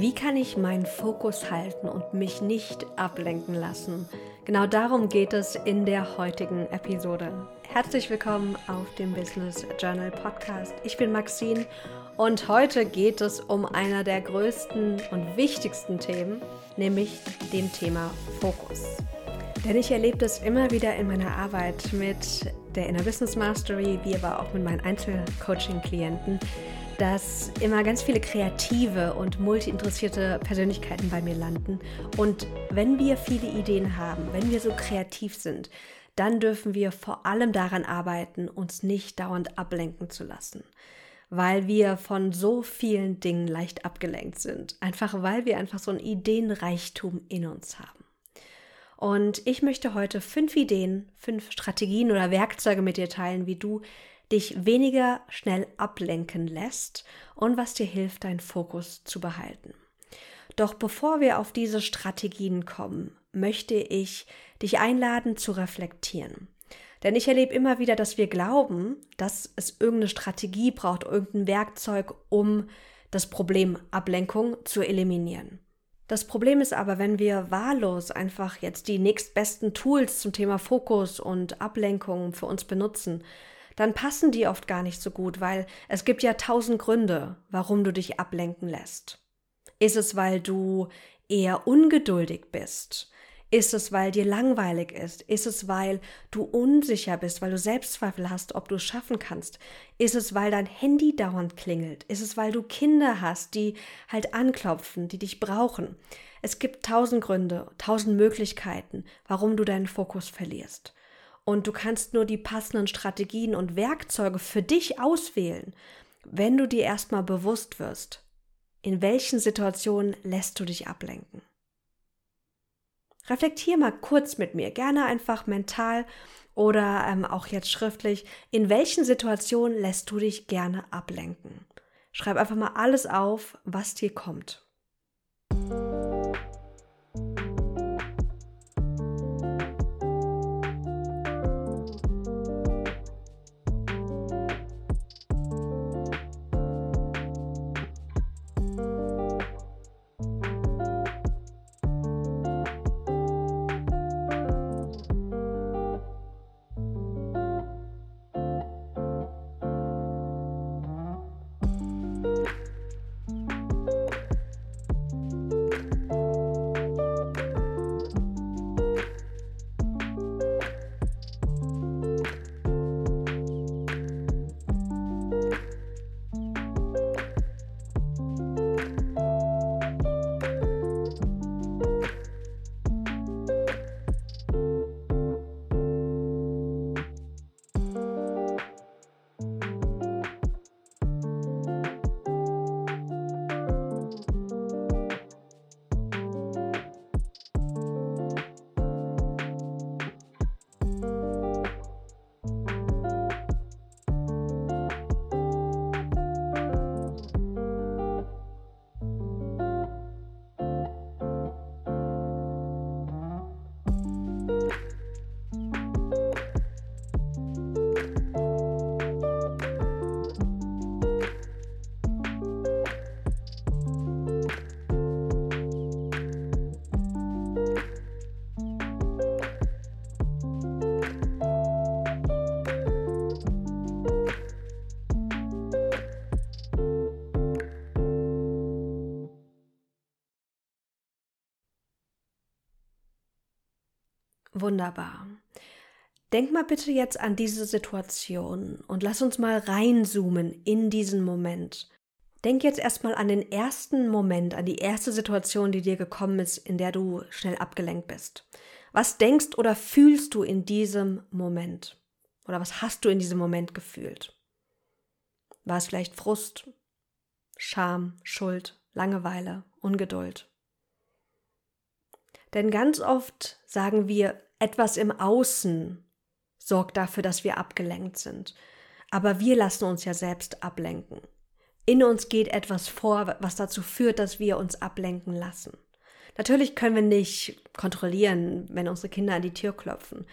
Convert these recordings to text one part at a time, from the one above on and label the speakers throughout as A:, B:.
A: Wie kann ich meinen Fokus halten und mich nicht ablenken lassen? Genau darum geht es in der heutigen Episode. Herzlich willkommen auf dem Business Journal Podcast. Ich bin Maxine und heute geht es um einer der größten und wichtigsten Themen, nämlich dem Thema Fokus. Denn ich erlebe das immer wieder in meiner Arbeit mit der Inner Business Mastery, wie aber auch mit meinen Einzelcoaching-Klienten, dass immer ganz viele kreative und multi-interessierte Persönlichkeiten bei mir landen. Und wenn wir viele Ideen haben, wenn wir so kreativ sind, dann dürfen wir vor allem daran arbeiten, uns nicht dauernd ablenken zu lassen. Weil wir von so vielen Dingen leicht abgelenkt sind. Einfach weil wir einfach so ein Ideenreichtum in uns haben. Und ich möchte heute fünf Ideen, fünf Strategien oder Werkzeuge mit dir teilen, wie du dich weniger schnell ablenken lässt und was dir hilft, deinen Fokus zu behalten. Doch bevor wir auf diese Strategien kommen, möchte ich dich einladen zu reflektieren. Denn ich erlebe immer wieder, dass wir glauben, dass es irgendeine Strategie braucht, irgendein Werkzeug, um das Problem Ablenkung zu eliminieren. Das Problem ist aber, wenn wir wahllos einfach jetzt die nächstbesten Tools zum Thema Fokus und Ablenkung für uns benutzen, dann passen die oft gar nicht so gut, weil es gibt ja tausend Gründe, warum du dich ablenken lässt. Ist es, weil du eher ungeduldig bist? Ist es, weil dir langweilig ist? Ist es, weil du unsicher bist, weil du Selbstzweifel hast, ob du es schaffen kannst? Ist es, weil dein Handy dauernd klingelt? Ist es, weil du Kinder hast, die halt anklopfen, die dich brauchen? Es gibt tausend Gründe, tausend Möglichkeiten, warum du deinen Fokus verlierst und du kannst nur die passenden Strategien und Werkzeuge für dich auswählen, wenn du dir erstmal bewusst wirst, in welchen Situationen lässt du dich ablenken. Reflektier mal kurz mit mir, gerne einfach mental oder ähm, auch jetzt schriftlich, in welchen Situationen lässt du dich gerne ablenken. Schreib einfach mal alles auf, was dir kommt. Wunderbar. Denk mal bitte jetzt an diese Situation und lass uns mal reinzoomen in diesen Moment. Denk jetzt erstmal an den ersten Moment, an die erste Situation, die dir gekommen ist, in der du schnell abgelenkt bist. Was denkst oder fühlst du in diesem Moment? Oder was hast du in diesem Moment gefühlt? War es vielleicht Frust, Scham, Schuld, Langeweile, Ungeduld? Denn ganz oft sagen wir, etwas im Außen sorgt dafür, dass wir abgelenkt sind. Aber wir lassen uns ja selbst ablenken. In uns geht etwas vor, was dazu führt, dass wir uns ablenken lassen. Natürlich können wir nicht kontrollieren, wenn unsere Kinder an die Tür klopfen.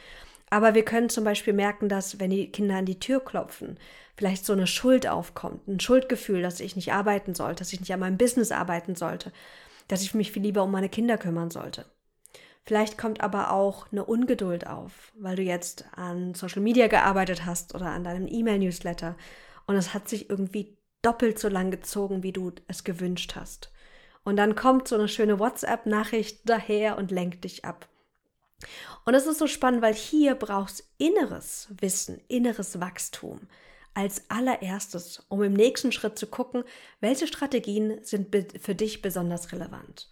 A: Aber wir können zum Beispiel merken, dass wenn die Kinder an die Tür klopfen, vielleicht so eine Schuld aufkommt, ein Schuldgefühl, dass ich nicht arbeiten sollte, dass ich nicht an meinem Business arbeiten sollte, dass ich mich viel lieber um meine Kinder kümmern sollte. Vielleicht kommt aber auch eine Ungeduld auf, weil du jetzt an Social Media gearbeitet hast oder an deinem E-Mail-Newsletter und es hat sich irgendwie doppelt so lang gezogen, wie du es gewünscht hast. Und dann kommt so eine schöne WhatsApp-Nachricht daher und lenkt dich ab. Und es ist so spannend, weil hier brauchst inneres Wissen, inneres Wachstum als allererstes, um im nächsten Schritt zu gucken, welche Strategien sind für dich besonders relevant.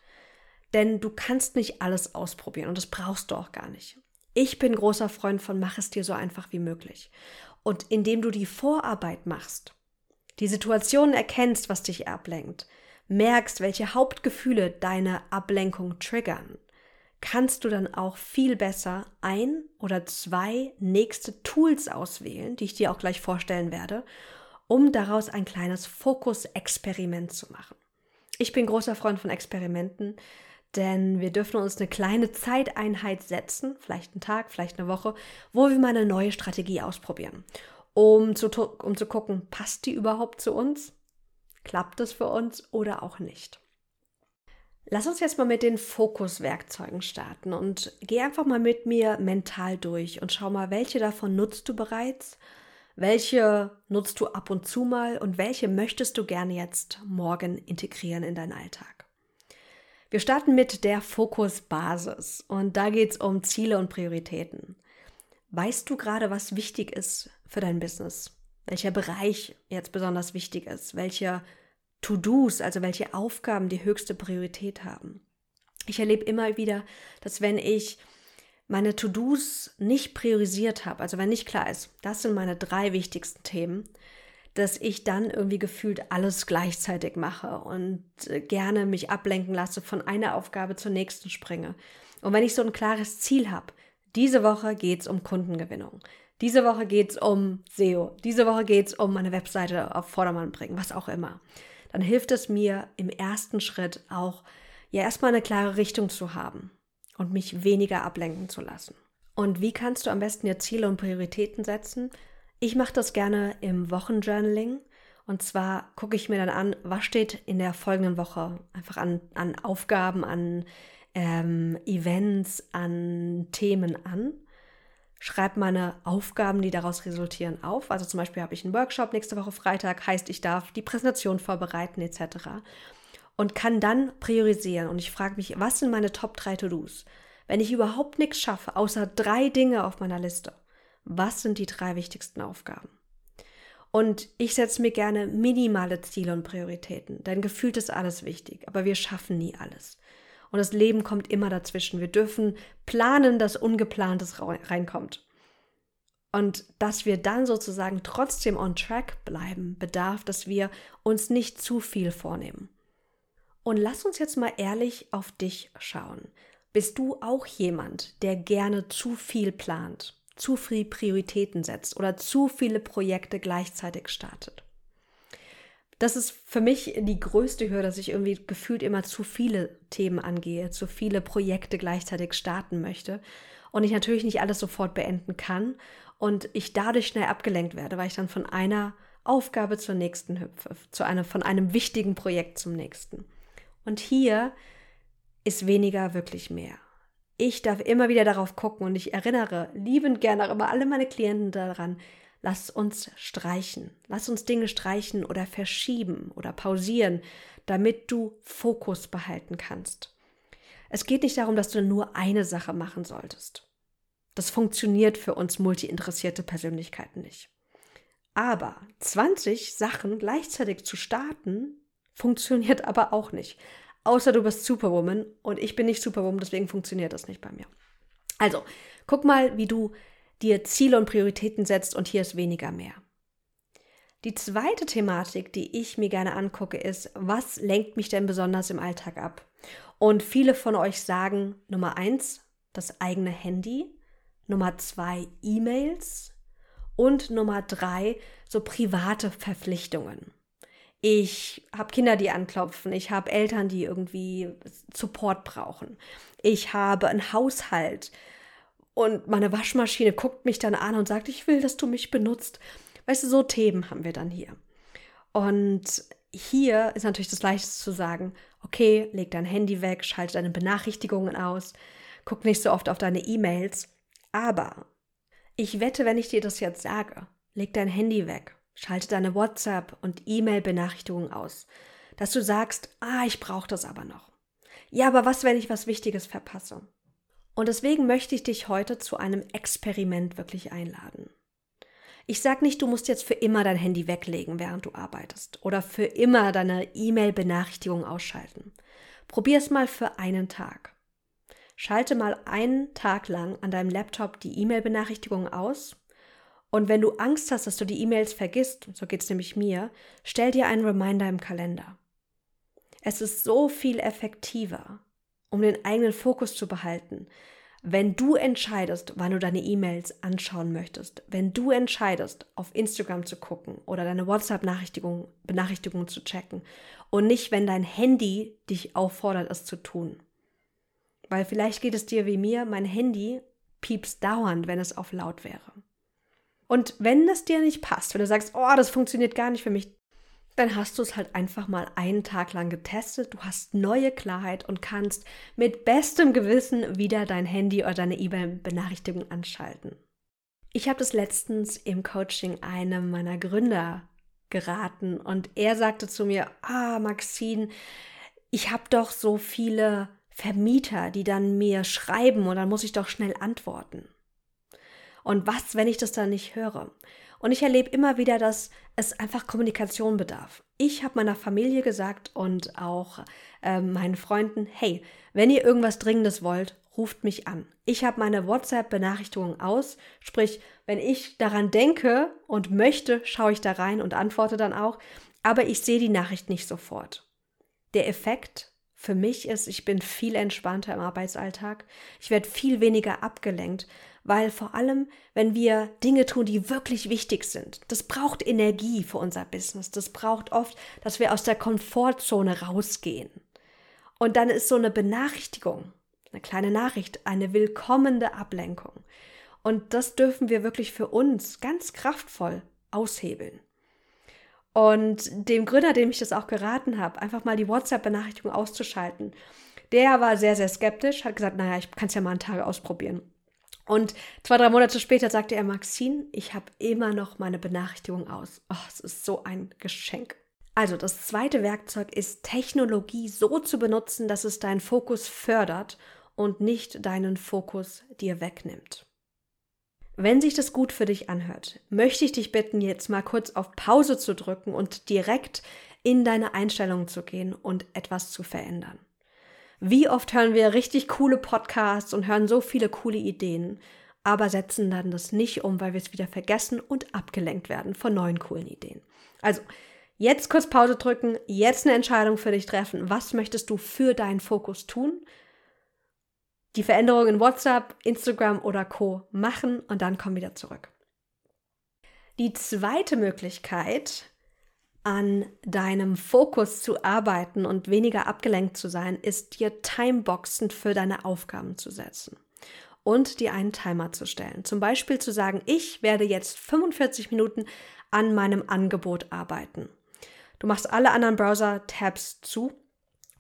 A: Denn du kannst nicht alles ausprobieren und das brauchst du auch gar nicht. Ich bin großer Freund von mach es dir so einfach wie möglich. Und indem du die Vorarbeit machst, die Situation erkennst, was dich ablenkt, merkst, welche Hauptgefühle deine Ablenkung triggern, kannst du dann auch viel besser ein oder zwei nächste Tools auswählen, die ich dir auch gleich vorstellen werde, um daraus ein kleines Fokus-Experiment zu machen. Ich bin großer Freund von Experimenten, denn wir dürfen uns eine kleine Zeiteinheit setzen, vielleicht einen Tag, vielleicht eine Woche, wo wir mal eine neue Strategie ausprobieren, um zu, um zu gucken, passt die überhaupt zu uns? Klappt das für uns oder auch nicht? Lass uns jetzt mal mit den Fokuswerkzeugen starten und geh einfach mal mit mir mental durch und schau mal, welche davon nutzt du bereits, welche nutzt du ab und zu mal und welche möchtest du gerne jetzt morgen integrieren in deinen Alltag. Wir starten mit der Fokusbasis und da geht es um Ziele und Prioritäten. Weißt du gerade, was wichtig ist für dein Business? Welcher Bereich jetzt besonders wichtig ist? Welche To-Dos, also welche Aufgaben die höchste Priorität haben. Ich erlebe immer wieder, dass wenn ich meine To-Dos nicht priorisiert habe, also wenn nicht klar ist, das sind meine drei wichtigsten Themen, dass ich dann irgendwie gefühlt alles gleichzeitig mache und äh, gerne mich ablenken lasse, von einer Aufgabe zur nächsten springe. Und wenn ich so ein klares Ziel habe, diese Woche geht es um Kundengewinnung, diese Woche geht es um SEO, diese Woche geht es um meine Webseite auf Vordermann bringen, was auch immer dann hilft es mir im ersten Schritt auch, ja erstmal eine klare Richtung zu haben und mich weniger ablenken zu lassen. Und wie kannst du am besten dir Ziele und Prioritäten setzen? Ich mache das gerne im Wochenjournaling. Und zwar gucke ich mir dann an, was steht in der folgenden Woche einfach an, an Aufgaben, an ähm, Events, an Themen an schreibe meine Aufgaben, die daraus resultieren, auf. Also zum Beispiel habe ich einen Workshop nächste Woche Freitag, heißt, ich darf die Präsentation vorbereiten etc. Und kann dann priorisieren. Und ich frage mich, was sind meine Top 3 To-Dos? Wenn ich überhaupt nichts schaffe, außer drei Dinge auf meiner Liste, was sind die drei wichtigsten Aufgaben? Und ich setze mir gerne minimale Ziele und Prioritäten, denn gefühlt ist alles wichtig, aber wir schaffen nie alles. Und das Leben kommt immer dazwischen. Wir dürfen planen, dass Ungeplantes reinkommt. Und dass wir dann sozusagen trotzdem on track bleiben, bedarf, dass wir uns nicht zu viel vornehmen. Und lass uns jetzt mal ehrlich auf dich schauen. Bist du auch jemand, der gerne zu viel plant, zu viel Prioritäten setzt oder zu viele Projekte gleichzeitig startet? das ist für mich die größte Hürde, dass ich irgendwie gefühlt immer zu viele Themen angehe, zu viele Projekte gleichzeitig starten möchte und ich natürlich nicht alles sofort beenden kann und ich dadurch schnell abgelenkt werde, weil ich dann von einer Aufgabe zur nächsten hüpfe, zu einem, von einem wichtigen Projekt zum nächsten. Und hier ist weniger wirklich mehr. Ich darf immer wieder darauf gucken und ich erinnere liebend gerne auch immer alle meine Klienten daran, Lass uns streichen. Lass uns Dinge streichen oder verschieben oder pausieren, damit du Fokus behalten kannst. Es geht nicht darum, dass du nur eine Sache machen solltest. Das funktioniert für uns multi-interessierte Persönlichkeiten nicht. Aber 20 Sachen gleichzeitig zu starten, funktioniert aber auch nicht. Außer du bist Superwoman und ich bin nicht Superwoman, deswegen funktioniert das nicht bei mir. Also, guck mal, wie du dir Ziele und Prioritäten setzt und hier ist weniger mehr. Die zweite Thematik, die ich mir gerne angucke, ist, was lenkt mich denn besonders im Alltag ab? Und viele von euch sagen, Nummer eins, das eigene Handy, Nummer zwei, E-Mails und Nummer drei, so private Verpflichtungen. Ich habe Kinder, die anklopfen, ich habe Eltern, die irgendwie Support brauchen, ich habe einen Haushalt, Und meine Waschmaschine guckt mich dann an und sagt, ich will, dass du mich benutzt. Weißt du, so Themen haben wir dann hier. Und hier ist natürlich das Leichteste zu sagen, okay, leg dein Handy weg, schalte deine Benachrichtigungen aus, guck nicht so oft auf deine E-Mails. Aber ich wette, wenn ich dir das jetzt sage, leg dein Handy weg, schalte deine WhatsApp und E-Mail-Benachrichtigungen aus, dass du sagst, ah, ich brauche das aber noch. Ja, aber was, wenn ich was Wichtiges verpasse? Und deswegen möchte ich dich heute zu einem Experiment wirklich einladen. Ich sage nicht, du musst jetzt für immer dein Handy weglegen, während du arbeitest oder für immer deine E-Mail-Benachrichtigung ausschalten. Probier es mal für einen Tag. Schalte mal einen Tag lang an deinem Laptop die E-Mail-Benachrichtigung aus und wenn du Angst hast, dass du die E-Mails vergisst, so geht es nämlich mir, stell dir einen Reminder im Kalender. Es ist so viel effektiver, um den eigenen Fokus zu behalten. Wenn du entscheidest, wann du deine E-Mails anschauen möchtest, wenn du entscheidest, auf Instagram zu gucken oder deine WhatsApp-Benachrichtigungen Benachrichtigung zu checken und nicht, wenn dein Handy dich auffordert, es zu tun. Weil vielleicht geht es dir wie mir, mein Handy piepst dauernd, wenn es auf laut wäre. Und wenn das dir nicht passt, wenn du sagst, oh, das funktioniert gar nicht für mich, dann hast du es halt einfach mal einen Tag lang getestet. Du hast neue Klarheit und kannst mit bestem Gewissen wieder dein Handy oder deine E-Mail-Benachrichtigung anschalten. Ich habe das letztens im Coaching einem meiner Gründer geraten und er sagte zu mir, ah, Maxine, ich habe doch so viele Vermieter, die dann mir schreiben und dann muss ich doch schnell antworten. Und was, wenn ich das dann nicht höre? Und ich erlebe immer wieder, dass es einfach Kommunikation bedarf. Ich habe meiner Familie gesagt und auch äh, meinen Freunden, hey, wenn ihr irgendwas Dringendes wollt, ruft mich an. Ich habe meine WhatsApp-Benachrichtigungen aus, sprich, wenn ich daran denke und möchte, schaue ich da rein und antworte dann auch, aber ich sehe die Nachricht nicht sofort. Der Effekt für mich ist, ich bin viel entspannter im Arbeitsalltag, ich werde viel weniger abgelenkt, weil vor allem, wenn wir Dinge tun, die wirklich wichtig sind, das braucht Energie für unser Business. Das braucht oft, dass wir aus der Komfortzone rausgehen. Und dann ist so eine Benachrichtigung, eine kleine Nachricht, eine willkommene Ablenkung. Und das dürfen wir wirklich für uns ganz kraftvoll aushebeln. Und dem Gründer, dem ich das auch geraten habe, einfach mal die WhatsApp-Benachrichtigung auszuschalten, der war sehr, sehr skeptisch, hat gesagt, naja, ich kann es ja mal einen Tag ausprobieren. Und zwei, drei Monate später sagte er, Maxine, ich habe immer noch meine Benachrichtigung aus. Oh, es ist so ein Geschenk. Also das zweite Werkzeug ist Technologie so zu benutzen, dass es deinen Fokus fördert und nicht deinen Fokus dir wegnimmt. Wenn sich das gut für dich anhört, möchte ich dich bitten, jetzt mal kurz auf Pause zu drücken und direkt in deine Einstellungen zu gehen und etwas zu verändern. Wie oft hören wir richtig coole Podcasts und hören so viele coole Ideen, aber setzen dann das nicht um, weil wir es wieder vergessen und abgelenkt werden von neuen coolen Ideen. Also, jetzt kurz Pause drücken, jetzt eine Entscheidung für dich treffen. Was möchtest du für deinen Fokus tun? Die Veränderung in WhatsApp, Instagram oder Co. machen und dann komm wieder zurück. Die zweite Möglichkeit, an deinem Fokus zu arbeiten und weniger abgelenkt zu sein, ist dir Timeboxen für deine Aufgaben zu setzen und dir einen Timer zu stellen. Zum Beispiel zu sagen, ich werde jetzt 45 Minuten an meinem Angebot arbeiten. Du machst alle anderen Browser-Tabs zu,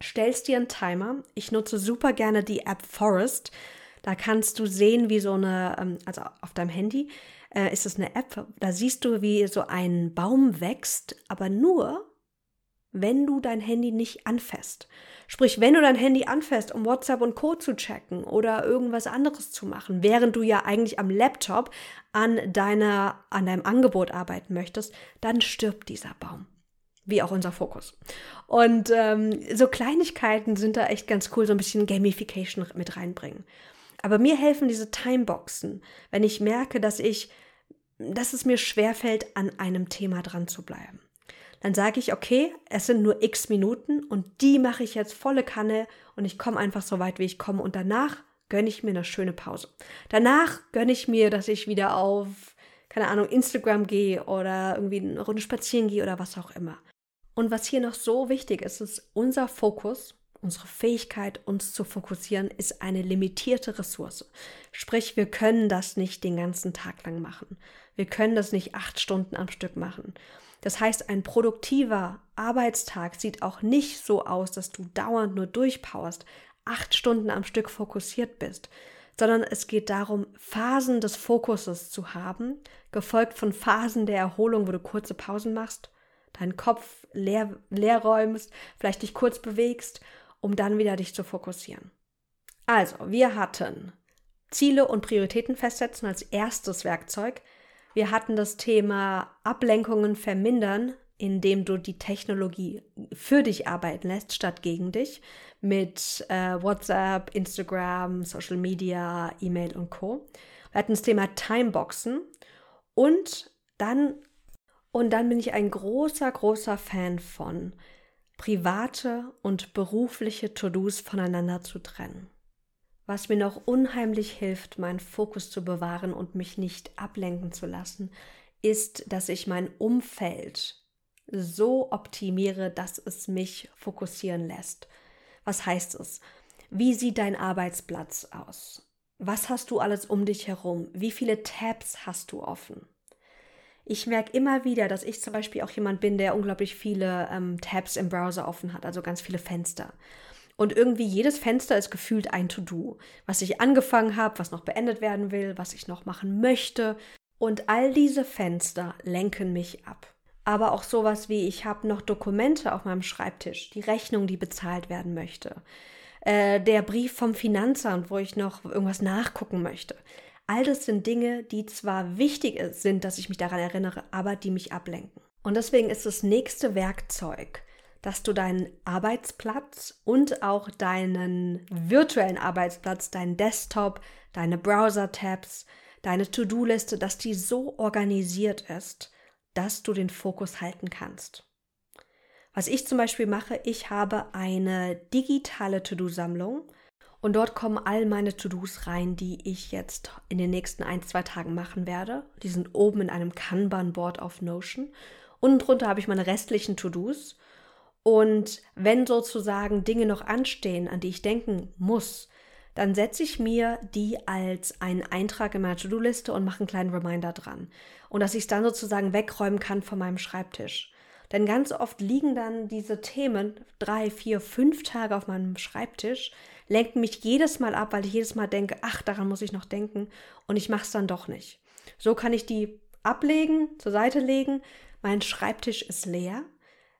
A: stellst dir einen Timer. Ich nutze super gerne die App Forest. Da kannst du sehen, wie so eine, ähm, also auf deinem Handy, äh, ist es eine App, da siehst du, wie so ein Baum wächst, aber nur, wenn du dein Handy nicht anfasst. Sprich, wenn du dein Handy anfasst, um WhatsApp und Co. zu checken oder irgendwas anderes zu machen, während du ja eigentlich am Laptop an, deiner, an deinem Angebot arbeiten möchtest, dann stirbt dieser Baum. Wie auch unser Fokus. Und ähm, so Kleinigkeiten sind da echt ganz cool, so ein bisschen Gamification mit reinbringen. Aber mir helfen diese Timeboxen, wenn ich merke, dass ich, dass es mir schwerfällt, an einem Thema dran zu bleiben. Dann sage ich, okay, es sind nur x Minuten und die mache ich jetzt volle Kanne und ich komme einfach so weit, wie ich komme. Und danach gönne ich mir eine schöne Pause. Danach gönne ich mir, dass ich wieder auf, keine Ahnung, Instagram gehe oder irgendwie eine Runde spazieren gehe oder was auch immer. Und was hier noch so wichtig ist, ist unser Fokus Unsere Fähigkeit, uns zu fokussieren, ist eine limitierte Ressource. Sprich, wir können das nicht den ganzen Tag lang machen. Wir können das nicht acht Stunden am Stück machen. Das heißt, ein produktiver Arbeitstag sieht auch nicht so aus, dass du dauernd nur durchpowerst, acht Stunden am Stück fokussiert bist, sondern es geht darum, Phasen des Fokuses zu haben, gefolgt von Phasen der Erholung, wo du kurze Pausen machst, deinen Kopf leer, leer räumst, vielleicht dich kurz bewegst, um dann wieder dich zu fokussieren. Also, wir hatten Ziele und Prioritäten festsetzen als erstes Werkzeug. Wir hatten das Thema Ablenkungen vermindern, indem du die Technologie für dich arbeiten lässt, statt gegen dich, mit äh, WhatsApp, Instagram, Social Media, E-Mail und Co. Wir hatten das Thema Timeboxen und dann und dann bin ich ein großer, großer Fan von private und berufliche To-Dos voneinander zu trennen. Was mir noch unheimlich hilft, meinen Fokus zu bewahren und mich nicht ablenken zu lassen, ist, dass ich mein Umfeld so optimiere, dass es mich fokussieren lässt. Was heißt es? Wie sieht dein Arbeitsplatz aus? Was hast du alles um dich herum? Wie viele Tabs hast du offen? Ich merke immer wieder, dass ich zum Beispiel auch jemand bin, der unglaublich viele ähm, Tabs im Browser offen hat, also ganz viele Fenster. Und irgendwie jedes Fenster ist gefühlt ein To-Do, was ich angefangen habe, was noch beendet werden will, was ich noch machen möchte. Und all diese Fenster lenken mich ab. Aber auch sowas wie, ich habe noch Dokumente auf meinem Schreibtisch, die Rechnung, die bezahlt werden möchte, äh, der Brief vom Finanzamt, wo ich noch irgendwas nachgucken möchte. All das sind Dinge, die zwar wichtig sind, dass ich mich daran erinnere, aber die mich ablenken. Und deswegen ist das nächste Werkzeug, dass du deinen Arbeitsplatz und auch deinen virtuellen Arbeitsplatz, deinen Desktop, deine Browser-Tabs, deine To-Do-Liste, dass die so organisiert ist, dass du den Fokus halten kannst. Was ich zum Beispiel mache, ich habe eine digitale To-Do-Sammlung und dort kommen all meine To-Dos rein, die ich jetzt in den nächsten ein, zwei Tagen machen werde. Die sind oben in einem Kanban-Board auf Notion. Unten drunter habe ich meine restlichen To-Dos und wenn sozusagen Dinge noch anstehen, an die ich denken muss, dann setze ich mir die als einen Eintrag in meiner To-Do-Liste und mache einen kleinen Reminder dran. Und dass ich es dann sozusagen wegräumen kann von meinem Schreibtisch. Denn ganz oft liegen dann diese Themen drei, vier, fünf Tage auf meinem Schreibtisch, lenken mich jedes Mal ab, weil ich jedes Mal denke, ach, daran muss ich noch denken und ich mache es dann doch nicht. So kann ich die ablegen, zur Seite legen. Mein Schreibtisch ist leer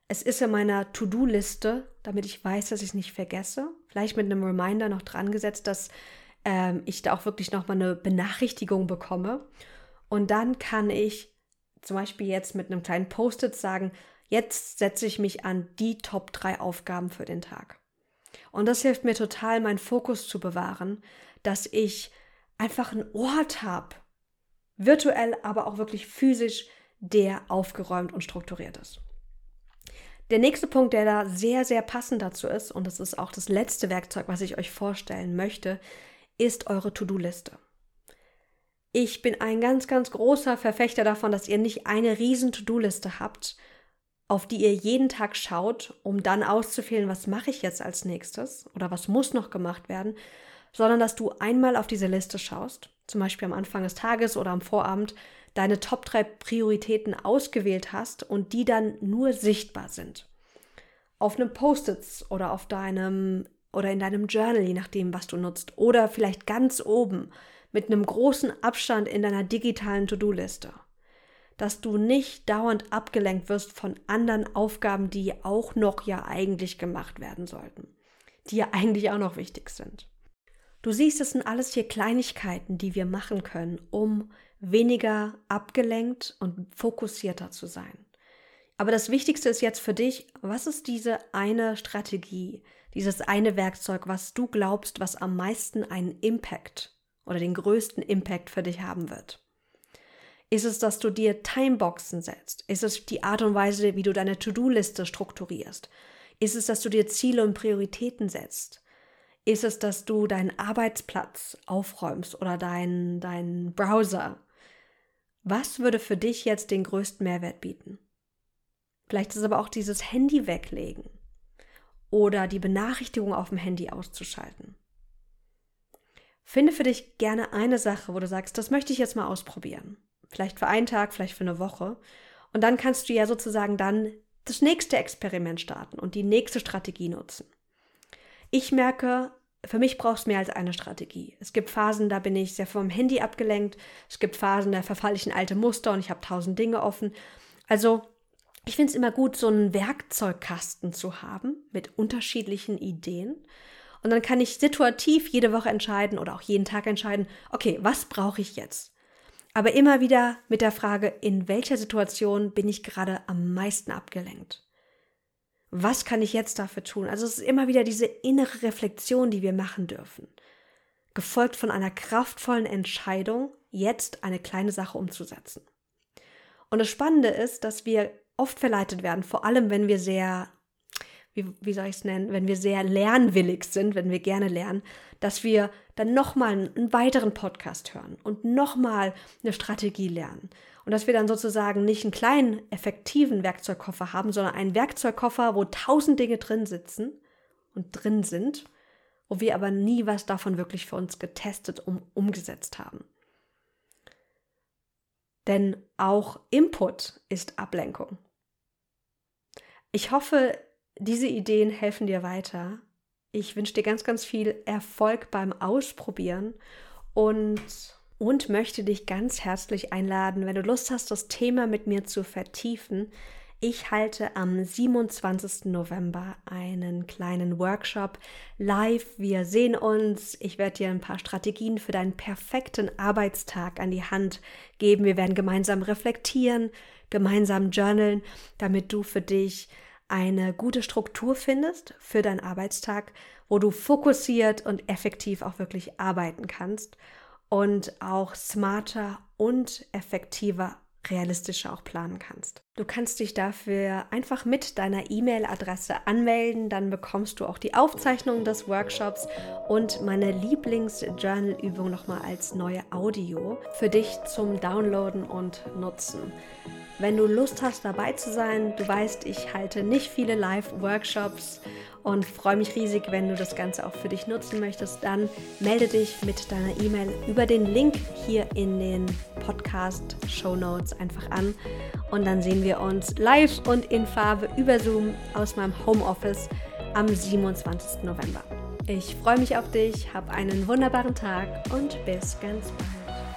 A: es ist in meiner To-Do-Liste, damit ich weiß, dass ich es nicht vergesse. Vielleicht mit einem Reminder noch dran gesetzt, dass ähm, ich da auch wirklich nochmal eine Benachrichtigung bekomme. Und dann kann ich zum Beispiel jetzt mit einem kleinen Post-it sagen, jetzt setze ich mich an die Top 3 Aufgaben für den Tag. Und das hilft mir total, meinen Fokus zu bewahren, dass ich einfach einen Ort habe, virtuell, aber auch wirklich physisch, der aufgeräumt und strukturiert ist. Der nächste Punkt, der da sehr, sehr passend dazu ist, und das ist auch das letzte Werkzeug, was ich euch vorstellen möchte, ist eure To-Do-Liste. Ich bin ein ganz, ganz großer Verfechter davon, dass ihr nicht eine riesen To-Do-Liste habt, auf die ihr jeden Tag schaut, um dann auszuwählen, was mache ich jetzt als nächstes oder was muss noch gemacht werden, sondern dass du einmal auf diese Liste schaust, zum Beispiel am Anfang des Tages oder am Vorabend, deine Top 3 Prioritäten ausgewählt hast und die dann nur sichtbar sind. Auf einem Post-its oder auf deinem oder in deinem Journal, je nachdem, was du nutzt, oder vielleicht ganz oben mit einem großen Abstand in deiner digitalen To-Do-Liste. Dass du nicht dauernd abgelenkt wirst von anderen Aufgaben, die auch noch ja eigentlich gemacht werden sollten, die ja eigentlich auch noch wichtig sind. Du siehst, es sind alles hier Kleinigkeiten, die wir machen können, um weniger abgelenkt und fokussierter zu sein. Aber das Wichtigste ist jetzt für dich, was ist diese eine Strategie, dieses eine Werkzeug, was du glaubst, was am meisten einen Impact oder den größten Impact für dich haben wird? Ist es, dass du dir Timeboxen setzt? Ist es die Art und Weise, wie du deine To-Do-Liste strukturierst? Ist es, dass du dir Ziele und Prioritäten setzt? Ist es, dass du deinen Arbeitsplatz aufräumst oder deinen dein Browser? Was würde für dich jetzt den größten Mehrwert bieten? Vielleicht ist es aber auch dieses Handy weglegen oder die Benachrichtigung auf dem Handy auszuschalten. Finde für dich gerne eine Sache, wo du sagst, das möchte ich jetzt mal ausprobieren. Vielleicht für einen Tag, vielleicht für eine Woche. Und dann kannst du ja sozusagen dann das nächste Experiment starten und die nächste Strategie nutzen. Ich merke, für mich braucht es mehr als eine Strategie. Es gibt Phasen, da bin ich sehr vom Handy abgelenkt. Es gibt Phasen, da verfalle ich in alte Muster und ich habe tausend Dinge offen. Also ich finde es immer gut, so einen Werkzeugkasten zu haben mit unterschiedlichen Ideen. Und dann kann ich situativ jede Woche entscheiden oder auch jeden Tag entscheiden, okay, was brauche ich jetzt? Aber immer wieder mit der Frage, in welcher Situation bin ich gerade am meisten abgelenkt? Was kann ich jetzt dafür tun? Also es ist immer wieder diese innere Reflexion, die wir machen dürfen. Gefolgt von einer kraftvollen Entscheidung, jetzt eine kleine Sache umzusetzen. Und das Spannende ist, dass wir oft verleitet werden, vor allem wenn wir sehr, wie, wie soll ich es nennen, wenn wir sehr lernwillig sind, wenn wir gerne lernen, dass wir dann nochmal einen weiteren Podcast hören und nochmal eine Strategie lernen und dass wir dann sozusagen nicht einen kleinen, effektiven Werkzeugkoffer haben, sondern einen Werkzeugkoffer, wo tausend Dinge drin sitzen und drin sind, wo wir aber nie was davon wirklich für uns getestet und umgesetzt haben. Denn auch Input ist Ablenkung. Ich hoffe, diese Ideen helfen dir weiter. Ich wünsche dir ganz, ganz viel Erfolg beim Ausprobieren und und möchte dich ganz herzlich einladen, wenn du Lust hast, das Thema mit mir zu vertiefen. Ich halte am 27. November einen kleinen Workshop live. Wir sehen uns. Ich werde dir ein paar Strategien für deinen perfekten Arbeitstag an die Hand geben. Wir werden gemeinsam reflektieren, gemeinsam journalen, damit du für dich eine gute Struktur findest für deinen Arbeitstag, wo du fokussiert und effektiv auch wirklich arbeiten kannst und auch smarter und effektiver realistischer auch planen kannst. Du kannst dich dafür einfach mit deiner E-Mail-Adresse anmelden, dann bekommst du auch die Aufzeichnung des Workshops und meine Lieblings-Journal-Übung nochmal als neue Audio für dich zum Downloaden und Nutzen. Wenn du Lust hast, dabei zu sein, du weißt, ich halte nicht viele Live-Workshops und freue mich riesig, wenn du das Ganze auch für dich nutzen möchtest. Dann melde dich mit deiner E-Mail über den Link hier in den Podcast Show Notes einfach an und dann sehen wir uns live und in Farbe über Zoom aus meinem Homeoffice am 27. November. Ich freue mich auf dich, hab einen wunderbaren Tag und bis ganz bald.